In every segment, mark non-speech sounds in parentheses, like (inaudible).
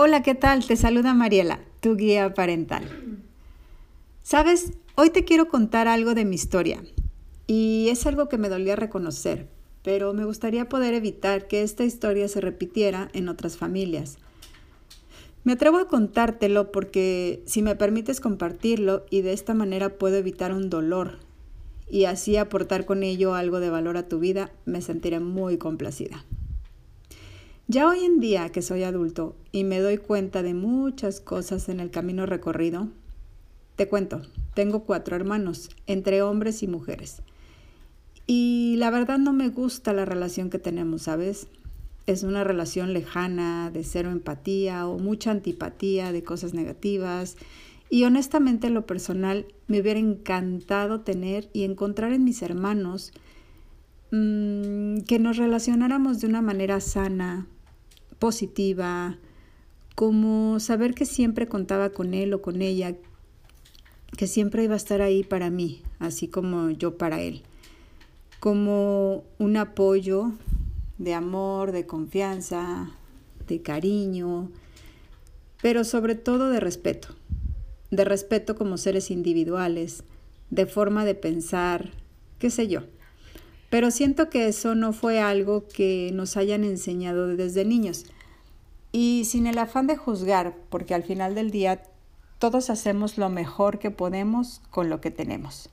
Hola, ¿qué tal? Te saluda Mariela, tu guía parental. Sabes, hoy te quiero contar algo de mi historia y es algo que me dolía reconocer, pero me gustaría poder evitar que esta historia se repitiera en otras familias. Me atrevo a contártelo porque si me permites compartirlo y de esta manera puedo evitar un dolor y así aportar con ello algo de valor a tu vida, me sentiré muy complacida. Ya hoy en día que soy adulto y me doy cuenta de muchas cosas en el camino recorrido, te cuento, tengo cuatro hermanos, entre hombres y mujeres. Y la verdad no me gusta la relación que tenemos, ¿sabes? Es una relación lejana, de cero empatía o mucha antipatía, de cosas negativas. Y honestamente, en lo personal, me hubiera encantado tener y encontrar en mis hermanos mmm, que nos relacionáramos de una manera sana, positiva, como saber que siempre contaba con él o con ella, que siempre iba a estar ahí para mí, así como yo para él, como un apoyo de amor, de confianza, de cariño, pero sobre todo de respeto, de respeto como seres individuales, de forma de pensar, qué sé yo. Pero siento que eso no fue algo que nos hayan enseñado desde niños. Y sin el afán de juzgar, porque al final del día todos hacemos lo mejor que podemos con lo que tenemos.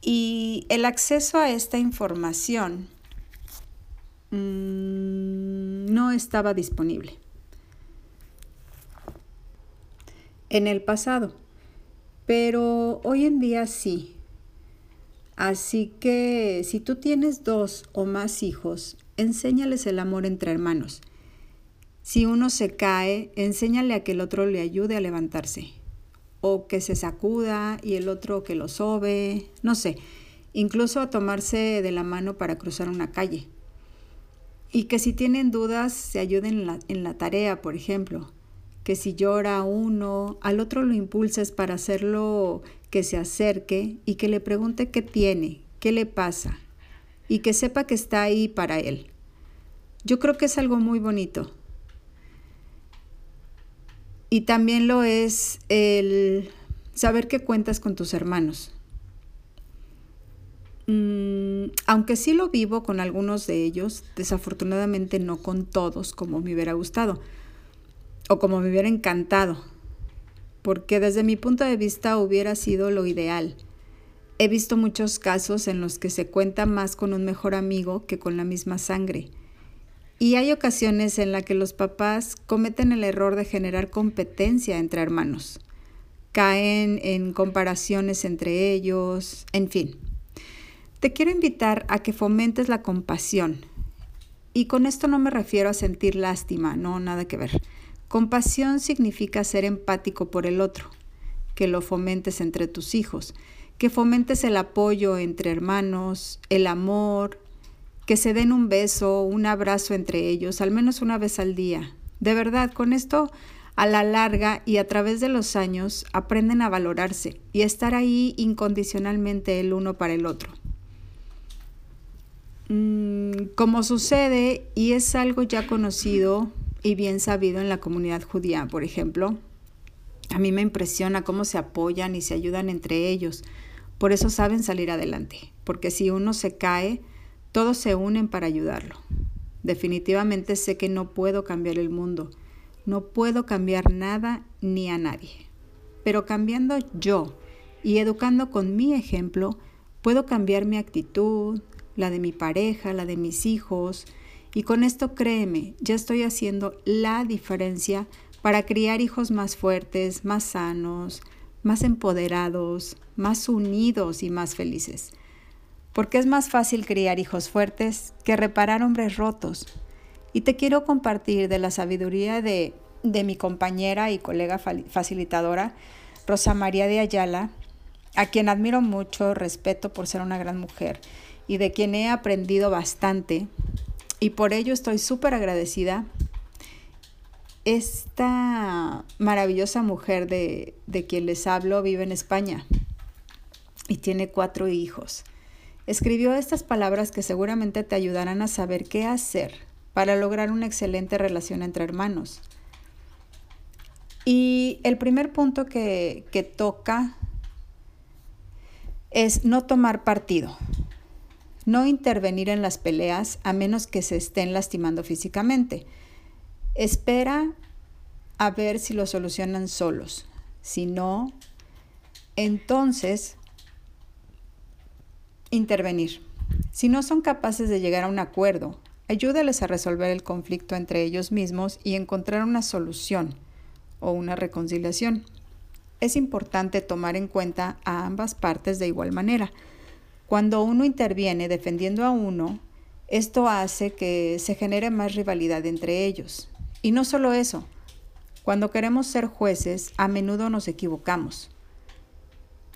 Y el acceso a esta información mmm, no estaba disponible. En el pasado, pero hoy en día sí. Así que si tú tienes dos o más hijos, enséñales el amor entre hermanos. Si uno se cae, enséñale a que el otro le ayude a levantarse. O que se sacuda y el otro que lo sobe, no sé, incluso a tomarse de la mano para cruzar una calle. Y que si tienen dudas, se ayuden en la, en la tarea, por ejemplo. Que si llora uno, al otro lo impulses para hacerlo que se acerque y que le pregunte qué tiene, qué le pasa, y que sepa que está ahí para él. Yo creo que es algo muy bonito. Y también lo es el saber que cuentas con tus hermanos. Mm, aunque sí lo vivo con algunos de ellos, desafortunadamente no con todos como me hubiera gustado o como me hubiera encantado porque desde mi punto de vista hubiera sido lo ideal. He visto muchos casos en los que se cuenta más con un mejor amigo que con la misma sangre. Y hay ocasiones en las que los papás cometen el error de generar competencia entre hermanos. Caen en comparaciones entre ellos, en fin. Te quiero invitar a que fomentes la compasión. Y con esto no me refiero a sentir lástima, no, nada que ver Compasión significa ser empático por el otro, que lo fomentes entre tus hijos, que fomentes el apoyo entre hermanos, el amor, que se den un beso, un abrazo entre ellos, al menos una vez al día. De verdad, con esto a la larga y a través de los años aprenden a valorarse y a estar ahí incondicionalmente el uno para el otro. Mm, como sucede, y es algo ya conocido y bien sabido en la comunidad judía, por ejemplo. A mí me impresiona cómo se apoyan y se ayudan entre ellos. Por eso saben salir adelante, porque si uno se cae, todos se unen para ayudarlo. Definitivamente sé que no puedo cambiar el mundo, no puedo cambiar nada ni a nadie. Pero cambiando yo y educando con mi ejemplo, puedo cambiar mi actitud, la de mi pareja, la de mis hijos, y con esto créeme, ya estoy haciendo la diferencia para criar hijos más fuertes, más sanos, más empoderados, más unidos y más felices. Porque es más fácil criar hijos fuertes que reparar hombres rotos. Y te quiero compartir de la sabiduría de, de mi compañera y colega facilitadora, Rosa María de Ayala, a quien admiro mucho, respeto por ser una gran mujer y de quien he aprendido bastante y por ello estoy súper agradecida. Esta maravillosa mujer de, de quien les hablo vive en España y tiene cuatro hijos. Escribió estas palabras que seguramente te ayudarán a saber qué hacer para lograr una excelente relación entre hermanos. Y el primer punto que, que toca es no tomar partido, no intervenir en las peleas a menos que se estén lastimando físicamente. Espera a ver si lo solucionan solos. Si no, entonces intervenir. Si no son capaces de llegar a un acuerdo, ayúdales a resolver el conflicto entre ellos mismos y encontrar una solución o una reconciliación. Es importante tomar en cuenta a ambas partes de igual manera. Cuando uno interviene defendiendo a uno, esto hace que se genere más rivalidad entre ellos. Y no solo eso, cuando queremos ser jueces, a menudo nos equivocamos.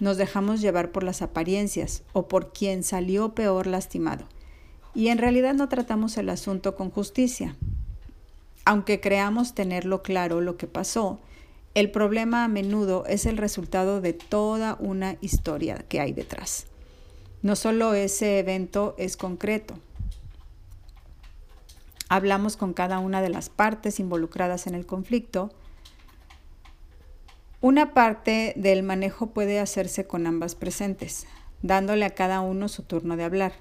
Nos dejamos llevar por las apariencias o por quien salió peor lastimado. Y en realidad no tratamos el asunto con justicia. Aunque creamos tenerlo claro lo que pasó, el problema a menudo es el resultado de toda una historia que hay detrás. No solo ese evento es concreto. Hablamos con cada una de las partes involucradas en el conflicto una parte del manejo puede hacerse con ambas presentes, dándole a cada uno su turno de hablar,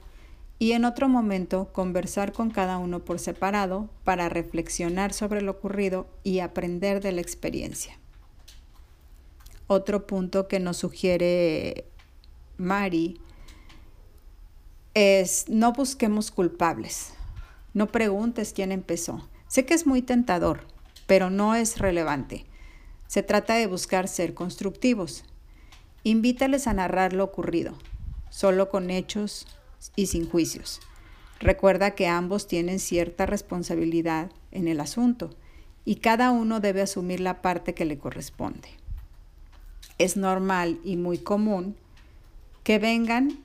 y en otro momento conversar con cada uno por separado para reflexionar sobre lo ocurrido y aprender de la experiencia. Otro punto que nos sugiere Mari es no busquemos culpables, no preguntes quién empezó. Sé que es muy tentador, pero no es relevante. Se trata de buscar ser constructivos. Invítales a narrar lo ocurrido, solo con hechos y sin juicios. Recuerda que ambos tienen cierta responsabilidad en el asunto y cada uno debe asumir la parte que le corresponde. Es normal y muy común que vengan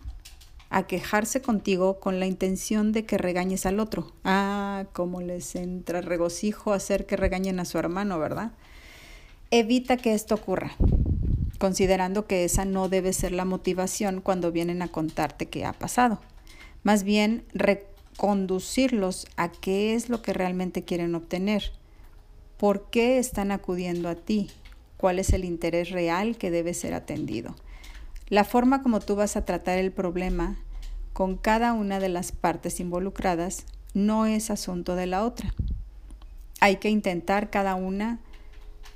a quejarse contigo con la intención de que regañes al otro. Ah, como les entra regocijo hacer que regañen a su hermano, ¿verdad? Evita que esto ocurra, considerando que esa no debe ser la motivación cuando vienen a contarte qué ha pasado. Más bien, reconducirlos a qué es lo que realmente quieren obtener. ¿Por qué están acudiendo a ti? ¿Cuál es el interés real que debe ser atendido? La forma como tú vas a tratar el problema con cada una de las partes involucradas no es asunto de la otra. Hay que intentar cada una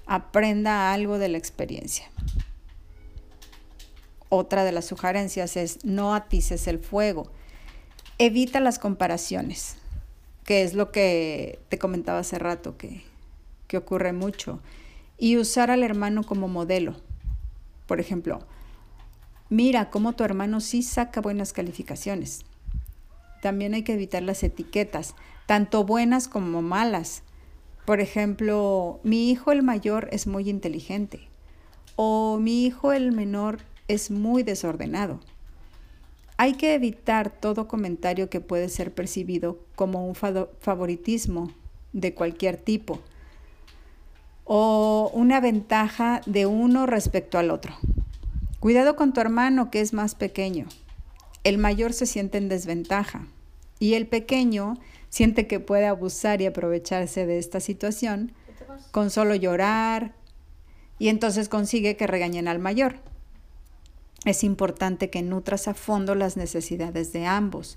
aprenda algo de la experiencia. Otra de las sugerencias es no atices el fuego. Evita las comparaciones, que es lo que te comentaba hace rato, que, que ocurre mucho. Y usar al hermano como modelo. Por ejemplo, mira cómo tu hermano sí saca buenas calificaciones. También hay que evitar las etiquetas, tanto buenas como malas por ejemplo, mi hijo el mayor es muy inteligente o mi hijo el menor es muy desordenado. Hay que evitar todo comentario que puede ser percibido como un favoritismo de cualquier tipo o una ventaja de uno respecto al otro. Cuidado con tu hermano que es más pequeño. El mayor se siente en desventaja y el pequeño siente que puede abusar y aprovecharse de esta situación con solo llorar y entonces consigue que regañen al mayor. Es importante que nutras a fondo las necesidades de ambos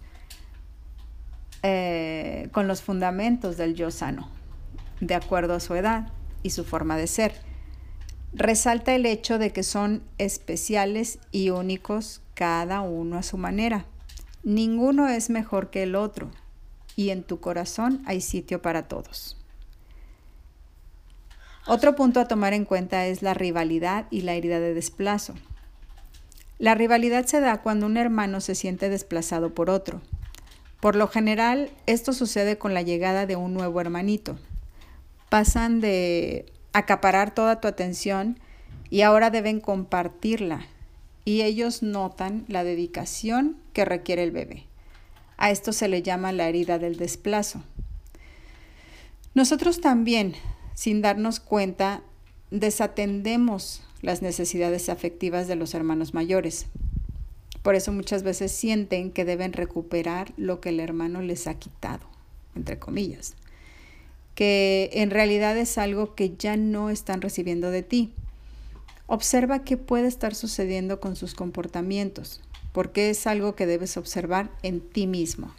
eh, con los fundamentos del yo sano, de acuerdo a su edad y su forma de ser. Resalta el hecho de que son especiales y únicos cada uno a su manera. Ninguno es mejor que el otro y en tu corazón hay sitio para todos. Otro punto a tomar en cuenta es la rivalidad y la herida de desplazo. La rivalidad se da cuando un hermano se siente desplazado por otro. Por lo general, esto sucede con la llegada de un nuevo hermanito. Pasan de acaparar toda tu atención y ahora deben compartirla. Y ellos notan la dedicación que requiere el bebé. A esto se le llama la herida del desplazo. Nosotros también, sin darnos cuenta, desatendemos las necesidades afectivas de los hermanos mayores. Por eso muchas veces sienten que deben recuperar lo que el hermano les ha quitado. entre comillas, que en realidad es algo que ya no están recibiendo de ti. Observa qué puede estar sucediendo con sus comportamientos, porque es algo que debes observar en ti mismo.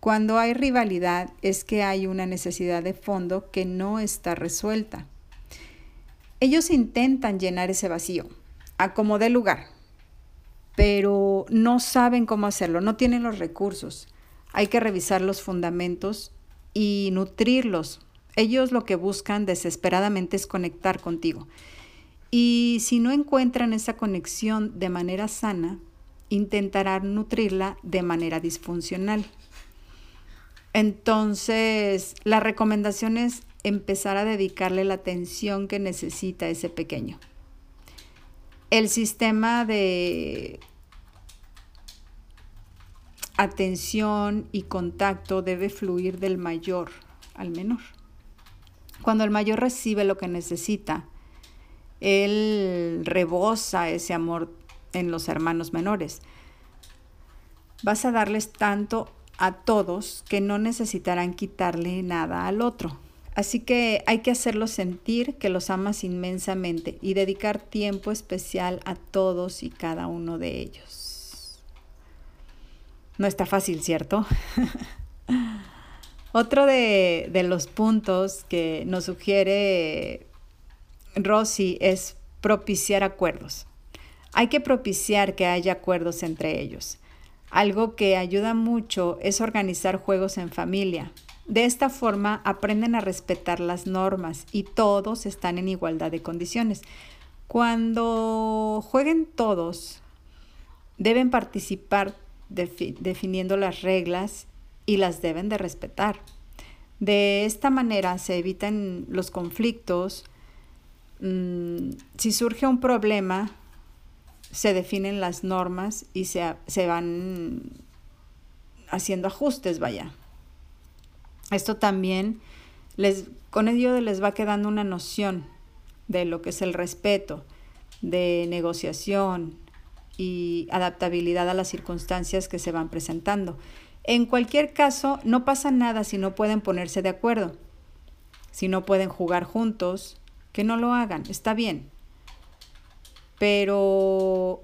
Cuando hay rivalidad es que hay una necesidad de fondo que no está resuelta. Ellos intentan llenar ese vacío, a como dé lugar, pero no saben cómo hacerlo, no tienen los recursos. Hay que revisar los fundamentos y nutrirlos. Ellos lo que buscan desesperadamente es conectar contigo. Y si no encuentran esa conexión de manera sana, intentarán nutrirla de manera disfuncional. Entonces, la recomendación es empezar a dedicarle la atención que necesita ese pequeño. El sistema de atención y contacto debe fluir del mayor al menor. Cuando el mayor recibe lo que necesita, él rebosa ese amor en los hermanos menores. Vas a darles tanto a todos que no necesitarán quitarle nada al otro. Así que hay que hacerlos sentir que los amas inmensamente y dedicar tiempo especial a todos y cada uno de ellos. No está fácil, ¿cierto? (laughs) Otro de, de, los puntos que nos sugiere Rosy es propiciar acuerdos. Hay que propiciar que haya acuerdos entre ellos. Algo que ayuda mucho es organizar juegos en familia. De esta forma aprenden a respetar las normas y todos están en igualdad de condiciones. Cuando jueguen todos, deben participar definiendo las reglas y las deben de respetar. De esta manera se evitan los conflictos. Mm, si surge un problema, se definen las normas y se, van haciendo ajustes, vaya. Esto también les, con ello les va quedando una noción de lo que es el respeto, de negociación y adaptabilidad a las circunstancias que se van presentando. En cualquier caso, no pasa nada si no pueden ponerse de acuerdo, si no pueden jugar juntos, que no lo hagan, está bien pero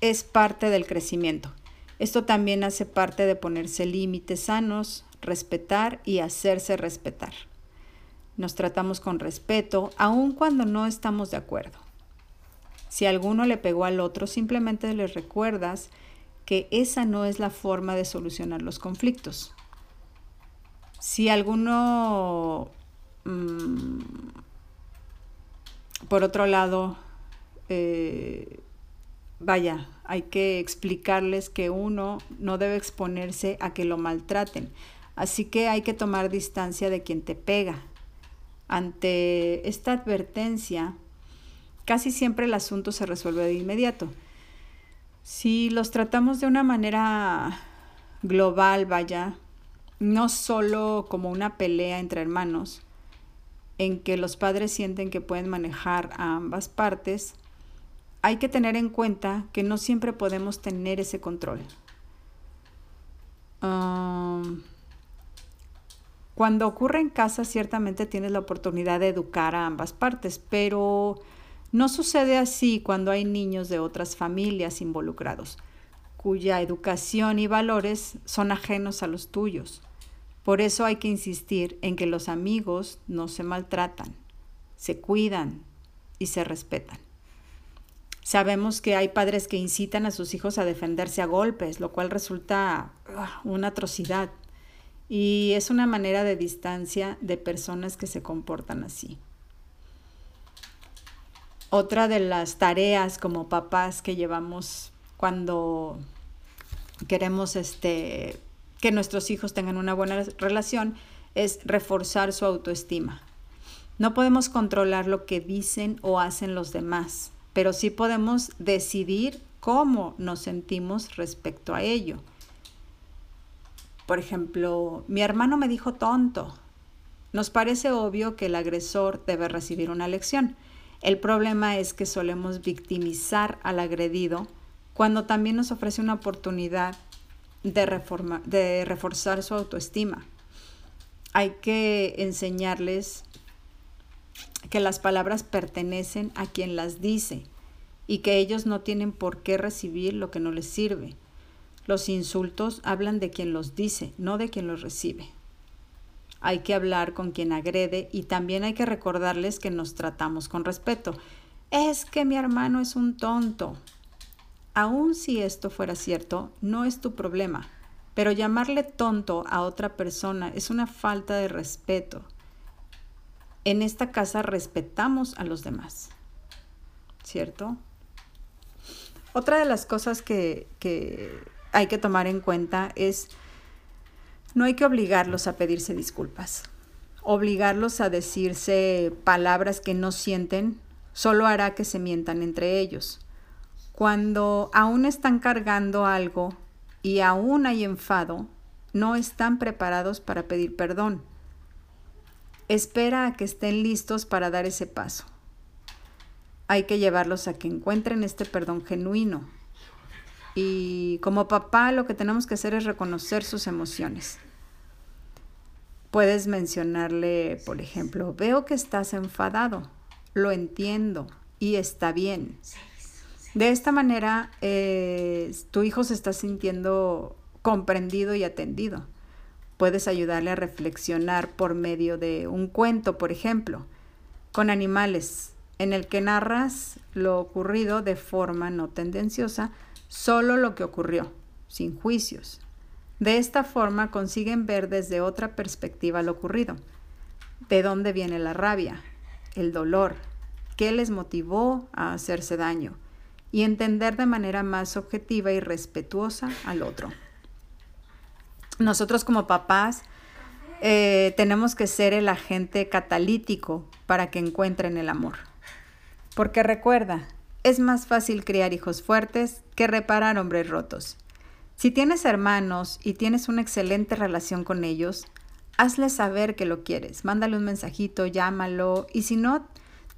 es parte del crecimiento. Esto también hace parte de ponerse límites sanos, respetar y hacerse respetar. Nos tratamos con respeto, aun cuando no estamos de acuerdo. Si alguno le pegó al otro, simplemente le recuerdas que esa no es la forma de solucionar los conflictos. Si alguno, mm, por otro lado, eh, vaya, hay que explicarles que uno no debe exponerse a que lo maltraten. Así que hay que tomar distancia de quien te pega. Ante esta advertencia, casi siempre el asunto se resuelve de inmediato. Si los tratamos de una manera global, vaya, no solo como una pelea entre hermanos, en que los padres sienten que pueden manejar a ambas partes, hay que tener en cuenta que no siempre podemos tener ese control. cuando ocurre en casa, ciertamente tienes la oportunidad de educar a ambas partes, pero no sucede así cuando hay niños de otras familias involucrados, cuya educación y valores son ajenos a los tuyos. Por eso hay que insistir en que los amigos no se maltratan, se cuidan y se respetan. Sabemos que hay padres que incitan a sus hijos a defenderse a golpes, lo cual resulta ah, una atrocidad. Y es una manera de distancia de personas que se comportan así. Otra de las tareas como papás que llevamos cuando queremos este, que nuestros hijos tengan una buena relación es reforzar su autoestima. No podemos controlar lo que dicen o hacen los demás, pero sí podemos decidir cómo nos sentimos respecto a ello. Por ejemplo, mi hermano me dijo tonto. Nos parece obvio que el agresor debe recibir una lección. El problema es que solemos victimizar al agredido cuando también nos ofrece una oportunidad de, de reforzar su autoestima. Hay que enseñarles que las palabras pertenecen a quien las dice y que ellos no tienen por qué recibir lo que no les sirve. Los insultos hablan de quien los dice, no de quien los recibe. Hay que hablar con quien agrede y también hay que recordarles que nos tratamos con respeto. Es que mi hermano es un tonto. Aun si esto fuera cierto, no es tu problema, pero llamarle tonto a otra persona es una falta de respeto. En esta casa respetamos a los demás, ¿cierto? Otra de las cosas que, que hay que tomar en cuenta es no hay que obligarlos a pedirse disculpas. Obligarlos a decirse palabras que no sienten solo hará que se mientan entre ellos. Cuando aún están cargando algo y aún hay enfado, no están preparados para pedir perdón. Espera a que estén listos para dar ese paso. Hay que llevarlos a que encuentren este perdón genuino. Y como papá lo que tenemos que hacer es reconocer sus emociones. Puedes mencionarle, por ejemplo, veo que estás enfadado, lo entiendo y está bien. De esta manera, eh, tu hijo se está sintiendo comprendido y atendido. Puedes ayudarle a reflexionar por medio de un cuento, por ejemplo, con animales, en el que narras lo ocurrido de forma no tendenciosa, solo lo que ocurrió, sin juicios. De esta forma consiguen ver desde otra perspectiva lo ocurrido. ¿De dónde viene la rabia? El dolor. ¿Qué les motivó a hacerse daño? y entender de manera más objetiva y respetuosa al otro. Nosotros como papás eh, tenemos que ser el agente catalítico para que encuentren el amor. Porque recuerda, es más fácil criar hijos fuertes que reparar hombres rotos. Si tienes hermanos y tienes una excelente relación con ellos, hazles saber que lo quieres, mándale un mensajito, llámalo y si no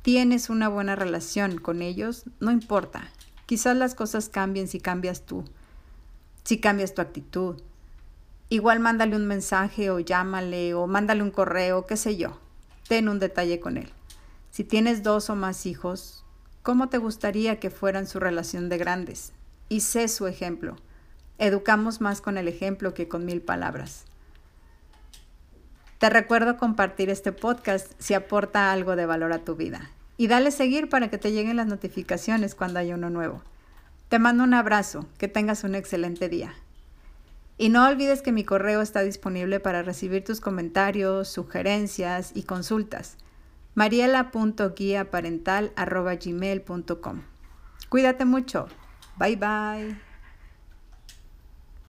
tienes una buena relación con ellos, no importa, Quizás las cosas cambien si cambias tú, si cambias tu actitud. Igual mándale un mensaje o llámale o mándale un correo, qué sé yo. Ten un detalle con él. Si tienes dos o más hijos, ¿cómo te gustaría que fueran su relación de grandes? Y sé su ejemplo. Educamos más con el ejemplo que con mil palabras. Te recuerdo compartir este podcast si aporta algo de valor a tu vida y dale seguir para que te lleguen las notificaciones cuando haya uno nuevo. Te mando un abrazo, que tengas un excelente día. Y no olvides que mi correo está disponible para recibir tus comentarios, sugerencias y consultas. mariela.guiaparental.gmail.com Cuídate mucho. Bye bye.